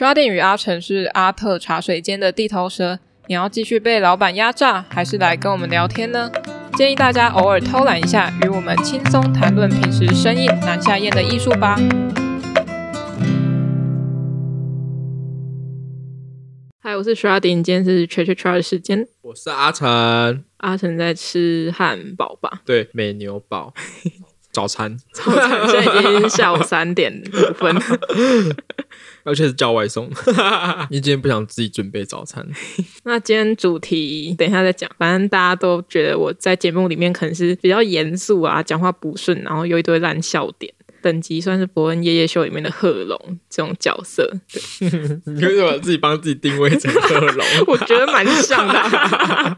Sharding 与阿成是阿特茶水间的地头蛇，你要继续被老板压榨，还是来跟我们聊天呢？建议大家偶尔偷懒一下，与我们轻松谈论平时生意难下咽的艺术吧。嗨，我是 Sharding，今天是 Chat 的时间。我是阿成，阿成在吃汉堡吧？对，美牛堡。早餐，早餐，现在已经下午三点五分了，而且是叫外送，因为今天不想自己准备早餐。那今天主题等一下再讲，反正大家都觉得我在节目里面可能是比较严肃啊，讲话不顺，然后有一堆烂笑点，等级算是伯恩夜夜秀里面的贺龙这种角色。对你为什么自己帮自己定位成贺龙？我觉得蛮像的、啊。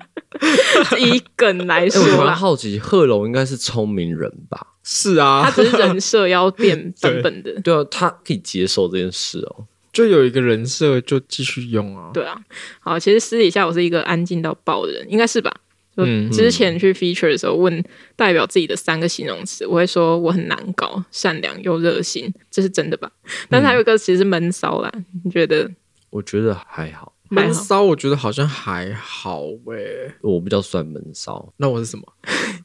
以梗来说，我蛮好奇，贺龙应该是聪明人吧？是啊，他只是人设要变版本的。对啊，他可以接受这件事哦。就有一个人设就继续用啊。对啊，好，其实私底下我是一个安静到爆的人，应该是吧？就之前去 feature 的时候，问代表自己的三个形容词，我会说我很难搞，善良又热心，这是真的吧？但是还有一个其实是闷骚啦，你觉得？我觉得还好，闷骚我觉得好像还好喂、欸，我比较算闷骚。那我是什么？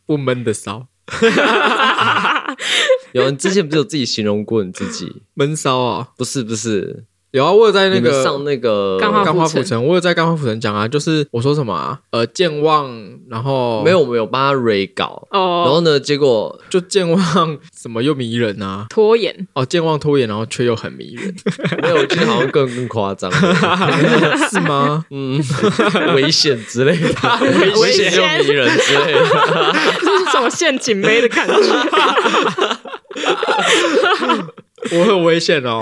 不闷的骚。有人之前不是有自己形容过你自己闷骚啊？不是不是。有啊，我有在那个上那个钢化府城，我有在钢化府城讲啊，就是我说什么啊，呃，健忘，然后没有没有帮他 re 稿。哦，然后呢，结果就健忘什么又迷人啊，拖延。哦，健忘拖延，然后却又很迷人，没有，我觉得好像更更夸张，是吗？嗯，危险之类的，危险。又迷人之类的，这是什么陷阱妹的感觉？我很危险哦。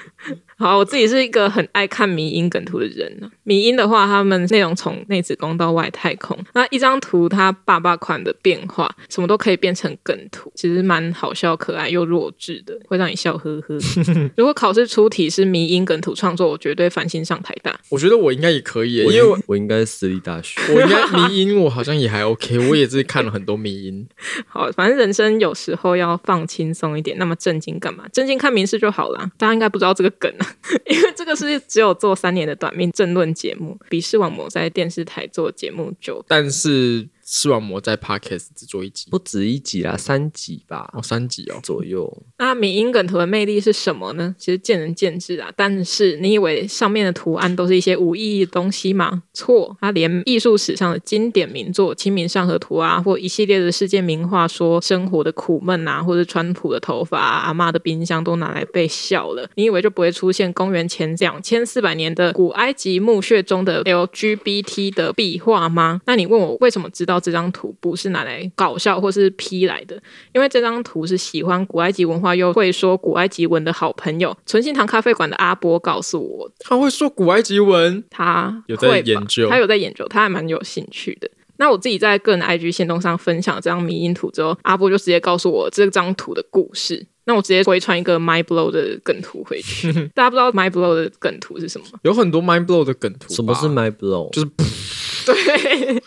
好，我自己是一个很爱看迷因梗图的人呢。迷因的话，他们内容从内子宫到外太空，那一张图它爸爸款的变化，什么都可以变成梗图，其实蛮好笑、可爱又弱智的，会让你笑呵呵。如果考试出题是迷因梗图创作，我绝对繁星上台大。我觉得我应该也可以，因为我，我应该是私立大学，我应该迷因，我好像也还 OK，我也是看了很多迷因。好，反正人生有时候要放轻松一点，那么正经干嘛？正经看民视就好了。大家应该不知道这个梗啊。因为这个是只有做三年的短命政论节目，比视网膜在电视台做节目久，但是。视网膜在 Podcast 只做一集，不止一集啦，三集吧，哦，三集哦左右。那米因梗图的魅力是什么呢？其实见仁见智啊。但是你以为上面的图案都是一些无意义的东西吗？错，它连艺术史上的经典名作《清明上河图》啊，或一系列的世界名画，说生活的苦闷啊，或者川普的头发啊，阿妈的冰箱都拿来被笑了。你以为就不会出现公元前两千四百年的古埃及墓穴中的 LGBT 的壁画吗？那你问我为什么知道？这张图不是拿来搞笑或是 P 来的，因为这张图是喜欢古埃及文化又会说古埃及文的好朋友纯心堂咖啡馆的阿波告诉我，他会说古埃及文，他有在研究，他有在研究，他还蛮有兴趣的。那我自己在个人 IG 线动上分享这张迷因图之后，阿波就直接告诉我这张图的故事。那我直接回传一个 mind blow 的梗图回去。大家不知道 mind blow 的梗图是什么吗？有很多 mind blow 的梗图。什么是 mind blow？就是。对，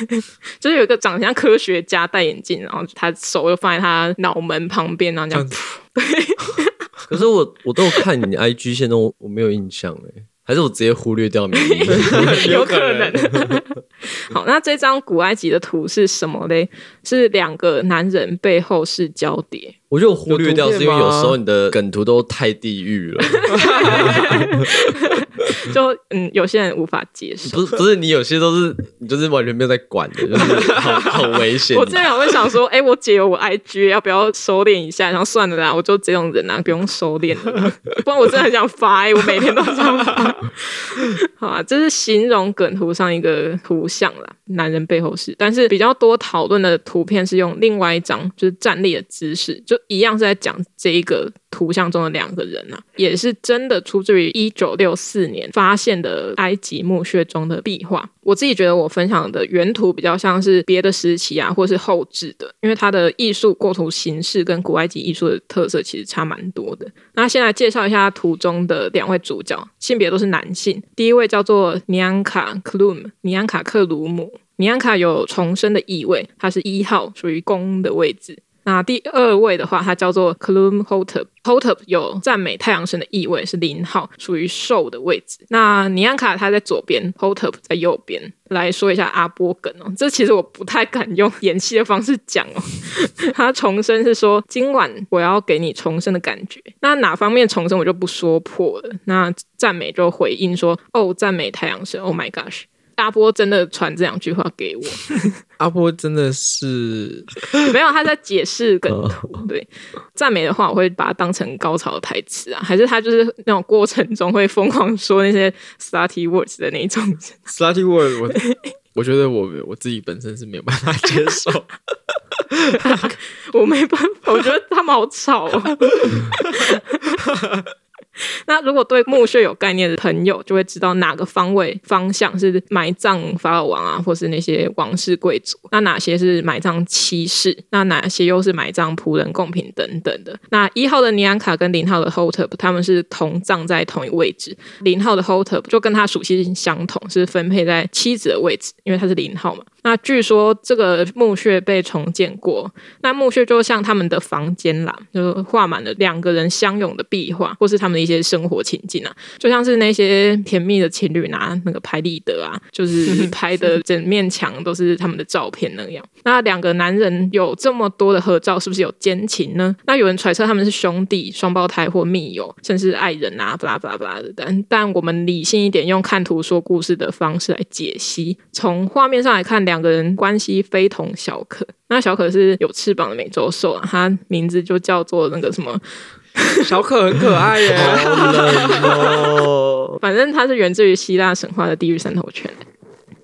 就是有一个长得像科学家戴眼镜，然后他手又放在他脑门旁边，然后这样。对，可是我我都有看你 IG 线动，我没有印象哎，还是我直接忽略掉你？有可能。好，那这张古埃及的图是什么嘞？是两个男人背后是交叠。我就忽略掉，是因为有时候你的梗图都太地狱了。就嗯，有些人无法接受。不是不是，你有些都是你就是完全没有在管的，就是好好危险。我之前还会想说，哎、欸，我姐有我 IG，要不要收敛一下？然后算了啦，我就这种人啊，不用收敛了。不然我真的很想发，哎，我每天都这样发。好啊，这是形容梗图上一个图像啦，男人背后是，但是比较多讨论的图图片是用另外一张，就是站立的姿势，就。一样是在讲这一个图像中的两个人啊，也是真的出自于一九六四年发现的埃及墓穴中的壁画。我自己觉得我分享的原图比较像是别的时期啊，或是后置的，因为它的艺术构图形式跟古埃及艺术的特色其实差蛮多的。那先来介绍一下图中的两位主角，性别都是男性。第一位叫做尼安卡克鲁姆，尼安卡克鲁姆，尼安卡有重生的意味，它是一号，属于宫的位置。那第二位的话，它叫做 Clum Hotep，Hotep 有赞美太阳神的意味，是零号，属于兽的位置。那尼安卡它在左边，Hotep 在右边。来说一下阿波梗哦，这其实我不太敢用演戏的方式讲哦。他重生是说，今晚我要给你重生的感觉。那哪方面重生我就不说破了。那赞美就回应说，哦，赞美太阳神，Oh my gosh。阿波真的传这两句话给我。阿波真的是 没有他在解释梗图，对赞美的话，我会把它当成高潮的台词啊，还是他就是那种过程中会疯狂说那些 slutty words 的那种 slutty words 我我觉得我我自己本身是没有办法接受，我没办法，我觉得他们好吵哦。那如果对墓穴有概念的朋友，就会知道哪个方位方向是埋葬法老王啊，或是那些王室贵族；那哪些是埋葬妻室？那哪些又是埋葬仆人、贡品等等的？那一号的尼安卡跟零号的 Hotep，他们是同葬在同一位置。零号的 Hotep 就跟他属性相同，是分配在妻子的位置，因为他是零号嘛。那据说这个墓穴被重建过，那墓穴就像他们的房间啦，就画满了两个人相拥的壁画，或是他们的一些生活情境啊，就像是那些甜蜜的情侣拿那个拍立得啊，就是 拍的整面墙都是他们的照片那样。那两个男人有这么多的合照，是不是有奸情呢？那有人揣测他们是兄弟、双胞胎或密友，甚至爱人啊，巴拉巴拉巴拉的。但但我们理性一点，用看图说故事的方式来解析，从画面上来看。两个人关系非同小可，那小可是有翅膀的美洲兽啊，它名字就叫做那个什么，小可很可爱耶，反正它是源自于希腊神话的地狱三头犬。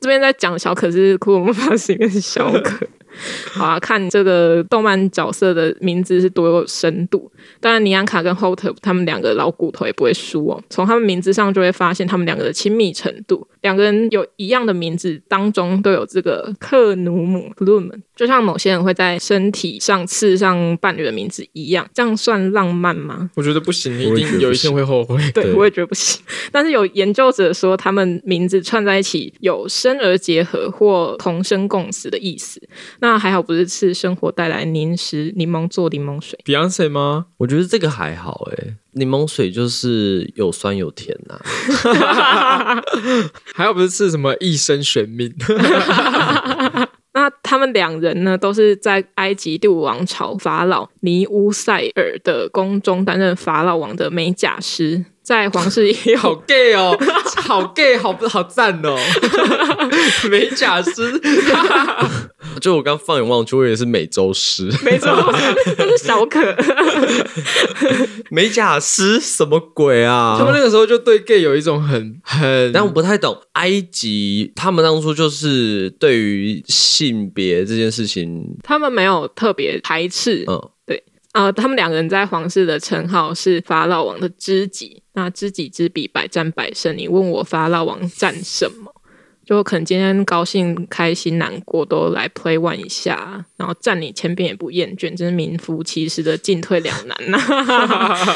这边在讲小可是库洛魔法使跟小可。好啊，看这个动漫角色的名字是多有深度。当然，尼安卡跟 Hotep 他们两个老骨头也不会输哦。从他们名字上就会发现他们两个的亲密程度。两个人有一样的名字，当中都有这个克努姆 Klum，就像某些人会在身体上刺上伴侣的名字一样。这样算浪漫吗？我觉得不行，一定有一天会后悔。对我也觉得不行。但是有研究者说，他们名字串在一起有生而结合或同生共死的意思。那还好不是吃生活带来零食，柠檬做柠檬水，Beyonce 吗？我觉得这个还好诶，柠檬水就是有酸有甜呐、啊。还好不是吃什么一生悬命。那他们两人呢，都是在埃及第五王朝法老尼乌塞尔的宫中担任法老王的美甲师。在皇室也有。好 gay 哦，好 gay，好不好赞哦，美甲师，就我刚放眼望去，我以为是美洲狮，美洲狮都是小可，美甲师什么鬼啊？他们那个时候就对 gay 有一种很很，但我不太懂埃及，他们当初就是对于性别这件事情，他们没有特别排斥，嗯。啊、呃，他们两个人在皇室的称号是法老王的知己。那知己知彼，百战百胜。你问我法老王战什么？就可能今天高兴、开心、难过都来 play one 一下，然后战你千遍也不厌倦，真是名副其实的进退两难呐。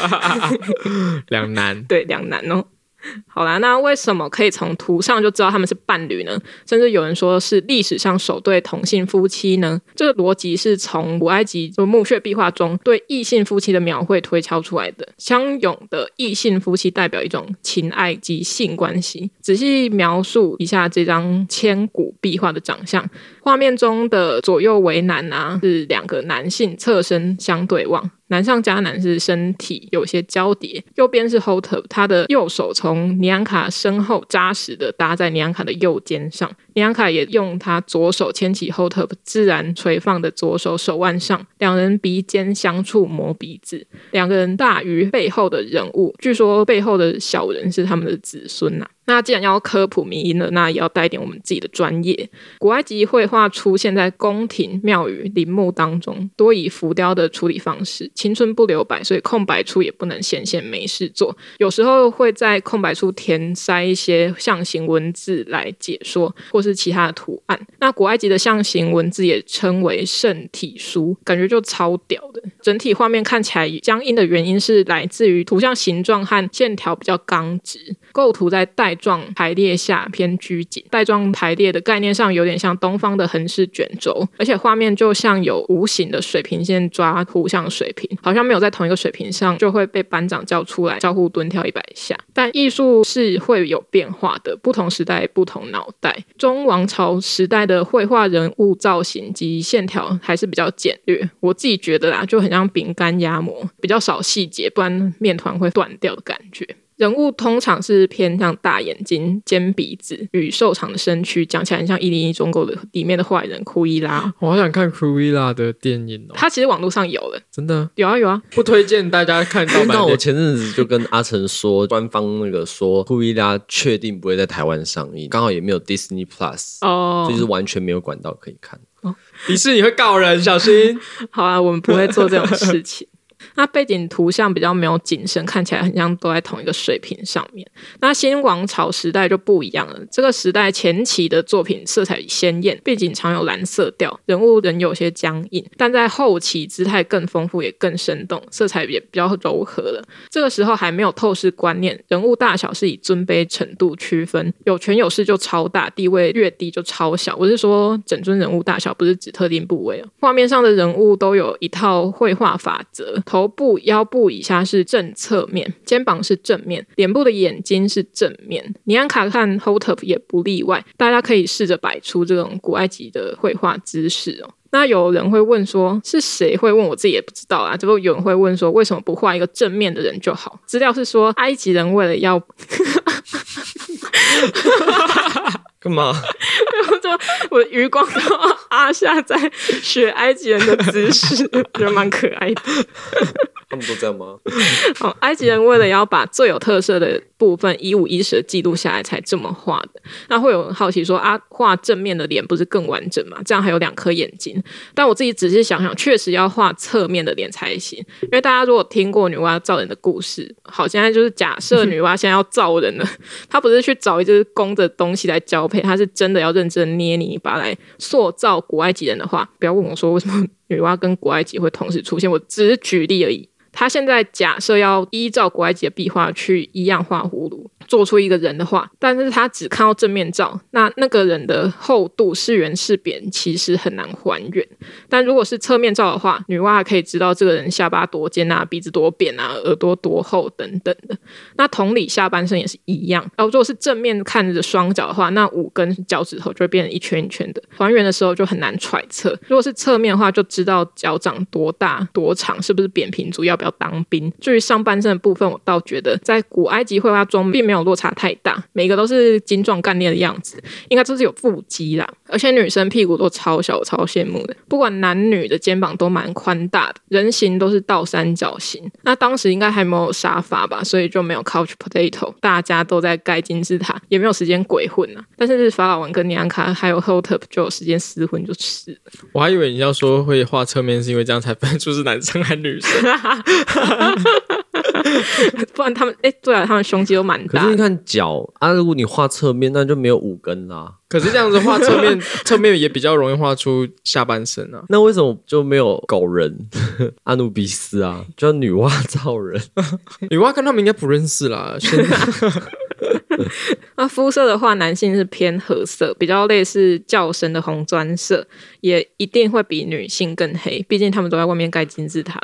两难，对，两难哦。好啦，那为什么可以从图上就知道他们是伴侣呢？甚至有人说是历史上首对同性夫妻呢？这个逻辑是从古埃及就墓穴壁画中对异性夫妻的描绘推敲出来的。相拥的异性夫妻代表一种情爱及性关系。仔细描述一下这张千古壁画的长相，画面中的左右为难啊，是两个男性侧身相对望。难上加难是身体有些交叠，右边是 h o t e r 他的右手从尼安卡身后扎实的搭在尼安卡的右肩上，尼安卡也用他左手牵起 Hotep 自然垂放的左手手腕上，两人鼻尖相触磨鼻子，两个人大于背后的人物，据说背后的小人是他们的子孙呐、那既然要科普迷因了，那也要带点我们自己的专业。古埃及绘画出现在宫廷、庙宇、陵墓当中，多以浮雕的处理方式，青春不留白，所以空白处也不能显现没事做。有时候会在空白处填塞一些象形文字来解说，或是是其他的图案。那古埃及的象形文字也称为圣体书，感觉就超屌的。整体画面看起来僵硬的原因是来自于图像形状和线条比较刚直，构图在带状排列下偏拘谨。带状排列的概念上有点像东方的横式卷轴，而且画面就像有无形的水平线抓图像水平，好像没有在同一个水平上就会被班长叫出来招呼蹲跳一百下。但艺术是会有变化的，不同时代不同脑袋。中王朝时代的绘画人物造型及线条还是比较简略，我自己觉得啦，就很像饼干压模，比较少细节，不然面团会断掉的感觉。人物通常是偏向大眼睛、尖鼻子与瘦长的身躯，讲起来很像《一零一忠狗》的里面的坏人库伊拉。我好想看库伊拉的电影哦。他其实网络上有了，真的有啊有啊，不推荐大家看盗版。那我前阵子就跟阿成说，官方那个说库伊拉确定不会在台湾上映，刚好也没有 Disney Plus 哦，所以就是完全没有管道可以看。哦，迪士尼会告人，小心。好啊，我们不会做这种事情。那背景图像比较没有景深，看起来很像都在同一个水平上面。那新王朝时代就不一样了，这个时代前期的作品色彩鲜艳，背景常有蓝色调，人物仍有些僵硬。但在后期姿态更丰富，也更生动，色彩也比较柔和了。这个时候还没有透视观念，人物大小是以尊卑程度区分，有权有势就超大，地位越低就超小。我是说整尊人物大小，不是指特定部位哦。画面上的人物都有一套绘画法则，头。部腰部以下是正侧面，肩膀是正面，脸部的眼睛是正面。尼安卡和 Hotep 也不例外。大家可以试着摆出这种古埃及的绘画姿势哦。那有人会问说，是谁会问？我自己也不知道啊。就有人会问说，为什么不画一个正面的人就好？资料是说，埃及人为了要。干嘛？就我余光都阿夏在学埃及人的姿势，觉得蛮可爱的。他们都这样吗？哦，埃及人为了要把最有特色的部分一五一十的记录下来，才这么画的。那会有人好奇说啊，画正面的脸不是更完整吗？这样还有两颗眼睛。但我自己仔细想想，确实要画侧面的脸才行。因为大家如果听过女娲造人的故事，好，现在就是假设女娲现在要造人了，她不是去找一只公的东西来交配，她是真的要认真捏泥巴来塑造古埃及人的话，不要问我说为什么女娲跟古埃及会同时出现，我只是举例而已。他现在假设要依照古埃及的壁画去一样画葫芦。做出一个人的话，但是他只看到正面照，那那个人的厚度是圆是扁，其实很难还原。但如果是侧面照的话，女娲可以知道这个人下巴多尖啊，鼻子多扁啊，耳朵多厚等等的。那同理，下半身也是一样。然后如果是正面看着双脚的话，那五根脚趾头就会变成一圈一圈的，还原的时候就很难揣测。如果是侧面的话，就知道脚掌多大多长，是不是扁平足，要不要当兵。至于上半身的部分，我倒觉得在古埃及绘画中并没有。落差太大，每个都是精壮干练的样子，应该都是有腹肌啦。而且女生屁股都超小，超羡慕的。不管男女的肩膀都蛮宽大的，人形都是倒三角形。那当时应该还没有沙发吧，所以就没有 couch potato，大家都在盖金字塔，也没有时间鬼混啊。但是法老王跟尼安卡还有 Hotep 就有时间厮混就是。我还以为你要说会画侧面，是因为这样才分出是男生还是女生。不然他们哎、欸，对啊，他们胸肌都蛮大。可是你看脚啊，如果你画侧面，那就没有五根啦。可是这样子画侧面，侧面也比较容易画出下半身啊。那为什么就没有狗人 阿努比斯啊？叫女娲造人，女娲跟他们应该不认识啦。那肤色的话，男性是偏褐色，比较类似较深的红砖色，也一定会比女性更黑，毕竟他们都在外面盖金字塔。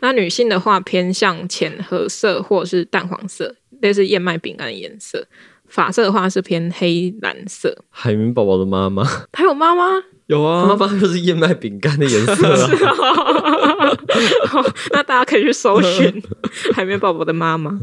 那女性的话偏向浅褐色或者是淡黄色，类似燕麦饼干的颜色。发色的话是偏黑蓝色。海绵宝宝的妈妈，还有妈妈？有啊，妈妈就是燕麦饼干的颜色啊。是哦、那大家可以去搜寻 海绵宝宝的妈妈。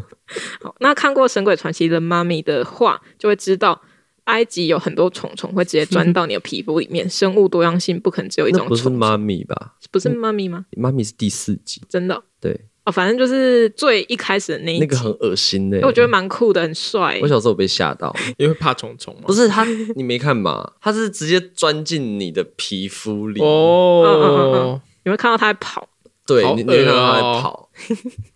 好，那看过《神鬼传奇》的妈咪的话，就会知道。埃及有很多虫虫会直接钻到你的皮肤里面，生物多样性不可能只有一种虫虫。不是妈咪吧？不是妈咪吗？妈咪是第四集，真的。对哦，反正就是最一开始的那一，那个很恶心的，我觉得蛮酷的，很帅。我小时候被吓到，因为怕虫虫吗？不是他，你没看吗？他是直接钻进你的皮肤里哦。你会看到他在跑，对，你你会看到他在跑。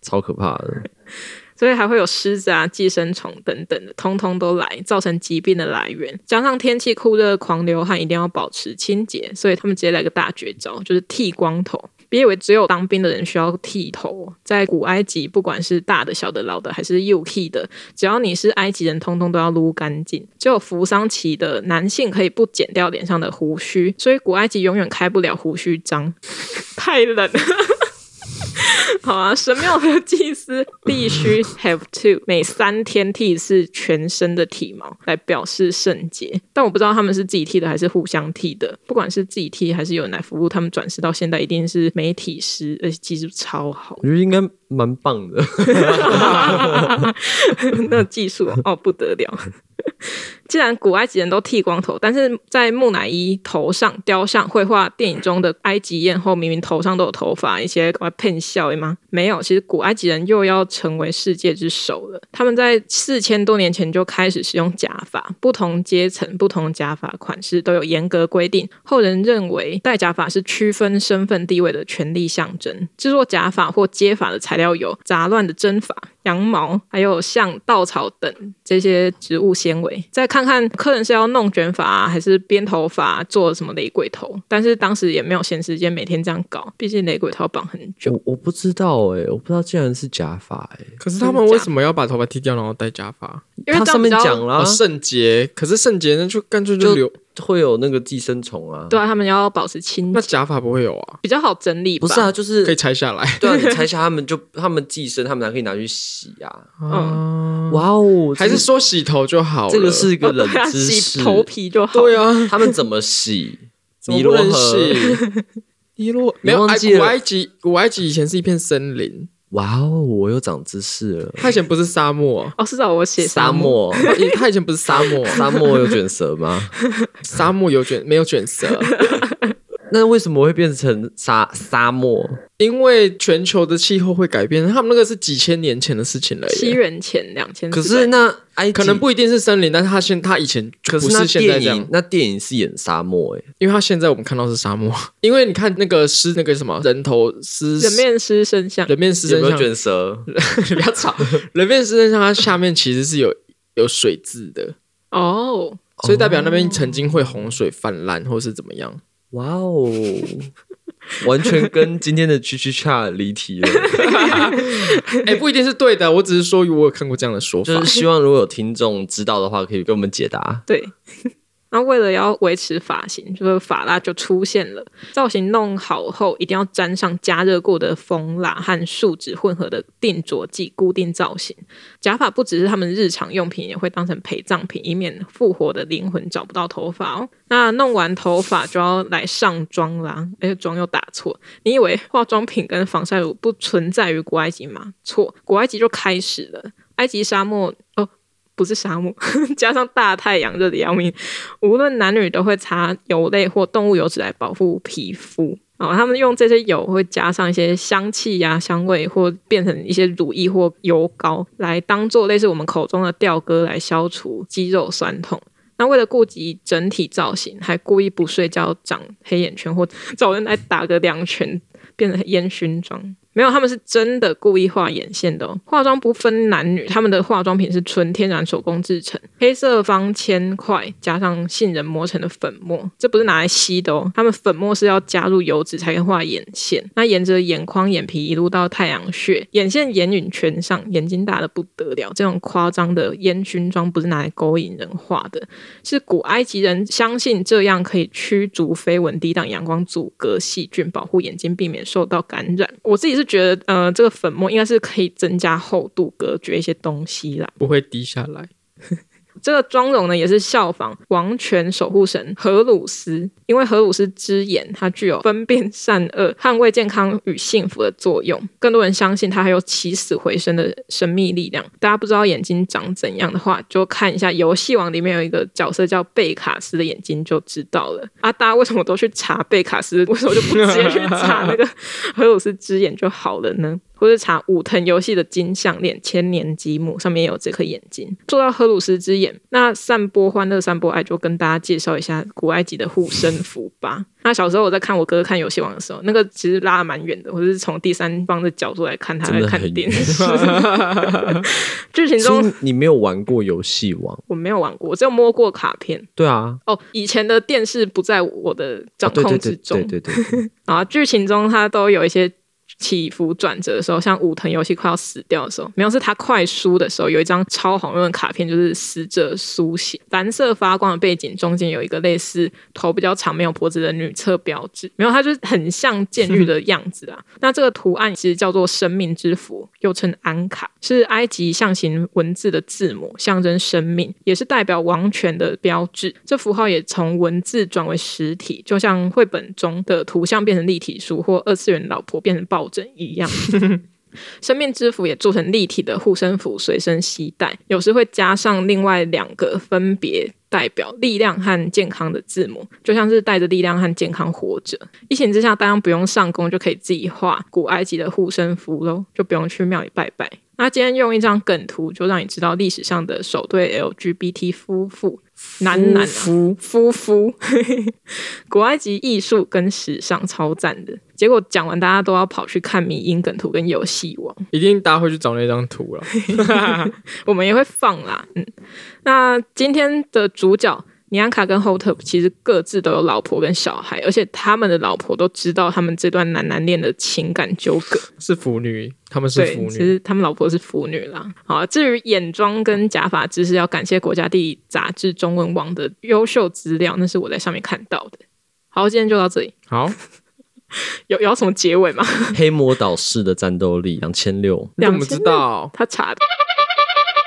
超可怕的。所以还会有狮子啊、寄生虫等等的，通通都来造成疾病的来源。加上天气酷热、狂流汗，一定要保持清洁，所以他们直接来个大绝招，就是剃光头。别以为只有当兵的人需要剃头，在古埃及，不管是大的、小的、老的，还是幼剃的，只要你是埃及人，通通都要撸干净。只有扶桑旗的男性可以不剪掉脸上的胡须，所以古埃及永远开不了胡须章，太冷。好啊，神庙的祭司必须 have to 每三天剃一次全身的体毛，来表示圣洁。但我不知道他们是自己剃的还是互相剃的。不管是自己剃还是有人来服务，他们转世到现在一定是媒体师，而且技术超好。我觉得应该蛮棒的，那技术哦不得了。既然古埃及人都剃光头，但是在木乃伊头上雕像、绘画、电影中的埃及艳后，明明头上都有头发，一些我骗笑的吗？没有，其实古埃及人又要成为世界之首了。他们在四千多年前就开始使用假发，不同阶层、不同假发款式都有严格规定。后人认为戴假发是区分身份地位的权力象征。制作假发或接发的材料有杂乱的针法。羊毛，还有像稻草等这些植物纤维，再看看客人是要弄卷发，还是编头发，做什么雷鬼头。但是当时也没有闲时间每天这样搞，毕竟雷鬼头绑很久。我我不知道哎、欸，我不知道竟然是假发哎、欸。可是他们为什么要把头发剃掉，然后戴假发？因为他上面讲了圣洁，可是圣洁呢，就干脆就留。会有那个寄生虫啊，对啊，他们要保持清洁。那假发不会有啊？比较好整理，不是啊，就是可以拆下来。对啊，你拆下他们就他们寄生，他们还可以拿去洗啊。嗯，哇哦，还是说洗头就好了？这个是一个冷知识，洗头皮就好。对啊，他们怎么洗？尼罗河，尼罗没有。古埃及，古埃及以前是一片森林。哇哦，我又长知识了。他以前不是沙漠哦，是找我写沙漠。他以前不是沙漠，沙漠有卷舌吗？沙漠有卷，没有卷舌。那为什么会变成沙沙漠？因为全球的气候会改变，他们那个是几千年前的事情了。西元前两千。可是那埃及可能不一定是森林，但是他现他以前不是现在这样。那电影是演沙漠诶，因为他现在我们看到是沙漠。因为你看那个狮那个什么人头狮人面狮身像，人面狮身像卷舌？不要吵。人面狮身像它下面其实是有有水渍的哦，所以代表那边曾经会洪水泛滥或是怎么样。哇哦，完全跟今天的 Chichicha 离题了。哎、欸，不一定是对的，我只是说我有看过这样的说法，就是希望如果有听众知道的话，可以给我们解答。对。那为了要维持发型，就是发蜡就出现了。造型弄好后，一定要沾上加热过的蜂蜡和树脂混合的定着剂，固定造型。假发不只是他们日常用品，也会当成陪葬品，以免复活的灵魂找不到头发哦。那弄完头发就要来上妆啦，哎，妆又打错。你以为化妆品跟防晒乳不存在于古埃及吗？错，古埃及就开始了。埃及沙漠哦。不是沙漠，加上大太阳热得要命，无论男女都会擦油类或动物油脂来保护皮肤。哦，他们用这些油会加上一些香气呀、香味，或变成一些乳液或油膏，来当做类似我们口中的吊歌，来消除肌肉酸痛。那为了顾及整体造型，还故意不睡觉长黑眼圈，或 找人来打个两拳，变成烟熏妆。没有，他们是真的故意画眼线的哦。化妆不分男女，他们的化妆品是纯天然手工制成，黑色方铅块加上杏仁磨成的粉末，这不是拿来吸的哦。他们粉末是要加入油脂才能画眼线。那沿着眼眶、眼皮一路到太阳穴，眼线、眼影全上，眼睛大得不得了。这种夸张的烟熏妆不是拿来勾引人画的，是古埃及人相信这样可以驱逐飞蚊、抵挡阳光、阻隔细菌、保护眼睛、避免受到感染。我自己是。觉得呃，这个粉末应该是可以增加厚度，隔绝一些东西啦，不会滴下来。这个妆容呢，也是效仿王权守护神荷鲁斯，因为荷鲁斯之眼，它具有分辨善恶、捍卫健康与幸福的作用。更多人相信它还有起死回生的神秘力量。大家不知道眼睛长怎样的话，就看一下游戏王里面有一个角色叫贝卡斯的眼睛就知道了。啊，大家为什么都去查贝卡斯？为什么就不直接去查那个荷鲁斯之眼就好了呢？或者查武藤游戏的金项链千年积木，上面有这颗眼睛。做到荷鲁斯之眼，那散播欢乐，散播爱，就跟大家介绍一下古埃及的护身符吧。那小时候我在看我哥哥看游戏王的时候，那个其实拉的蛮远的，我是从第三方的角度来看他在看电视。剧情中你没有玩过游戏王？我没有玩过，我只有摸过卡片。对啊，哦，以前的电视不在我的掌控之中。对对对，对对对。啊，剧情中它都有一些。起伏转折的时候，像武藤游戏快要死掉的时候，没有是他快输的时候，有一张超好用的卡片，就是死者苏醒，蓝色发光的背景中间有一个类似头比较长、没有脖子的女厕标志，没有，它就是很像监狱的 样子啊。那这个图案其实叫做生命之符，又称安卡，是埃及象形文字的字母，象征生命，也是代表王权的标志。这符号也从文字转为实体，就像绘本中的图像变成立体书，或二次元老婆变成抱枕一样，生命之符也做成立体的护身符，随身携带。有时会加上另外两个分别代表力量和健康的字母，就像是带着力量和健康活着。一情之下，大家不用上工就可以自己画古埃及的护身符喽，就不用去庙里拜拜。那今天用一张梗图，就让你知道历史上的首对 LGBT 夫妇。男男夫夫夫，古埃及艺术跟时尚超赞的。结果讲完，大家都要跑去看迷因梗图跟游戏王，一定大家会去找那张图了。我们也会放啦。嗯，那今天的主角。尼安卡跟 Hotep 其实各自都有老婆跟小孩，而且他们的老婆都知道他们这段男男恋的情感纠葛。是腐女，他们是腐女。其实他们老婆是腐女啦。好，至于眼妆跟假发知识，要感谢国家地理杂志中文网的优秀资料，那是我在上面看到的。好，今天就到这里。好，有有什么结尾吗？黑魔导士的战斗力两千六，你怎么知道？他查的。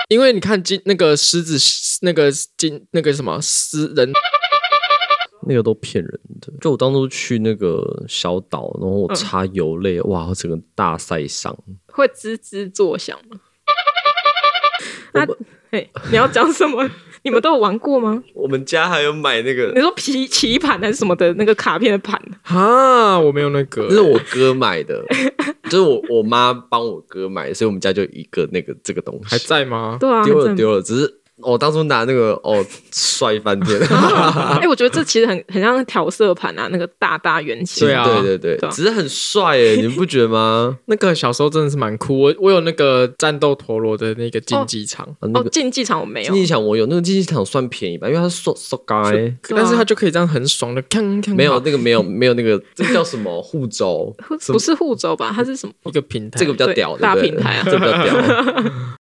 因为你看金那个狮子，那个金那个什么狮人，那个都骗人的。就我当初去那个小岛，然后我擦油泪，嗯、哇，我整个大晒伤，会滋滋作响吗？那嘿，你要讲什么？你们都有玩过吗？我们家还有买那个，你说棋棋盘还是什么的那个卡片的盘？啊，我没有那个，那是我哥买的。就是我我妈帮我哥买，所以我们家就一个那个这个东西还在吗？对啊，丢了丢了，只是。我、哦、当初拿那个哦，帅翻天！哎、欸，我觉得这其实很很像调色盘啊，那个大大圆形。对啊，对对对，只是很帅哎，你们不觉得吗？那个小时候真的是蛮酷。我我有那个战斗陀螺的那个竞技场。哦，竞技场我没有。竞技场我有，那个竞技场算便宜吧，因为它是塑塑胶，但是它就可以这样很爽的锵锵。没有那个没有没有那个，这个叫什么护轴？不是护轴吧？它是什么？一个平台，这个比较屌，大平台啊，这个比较屌。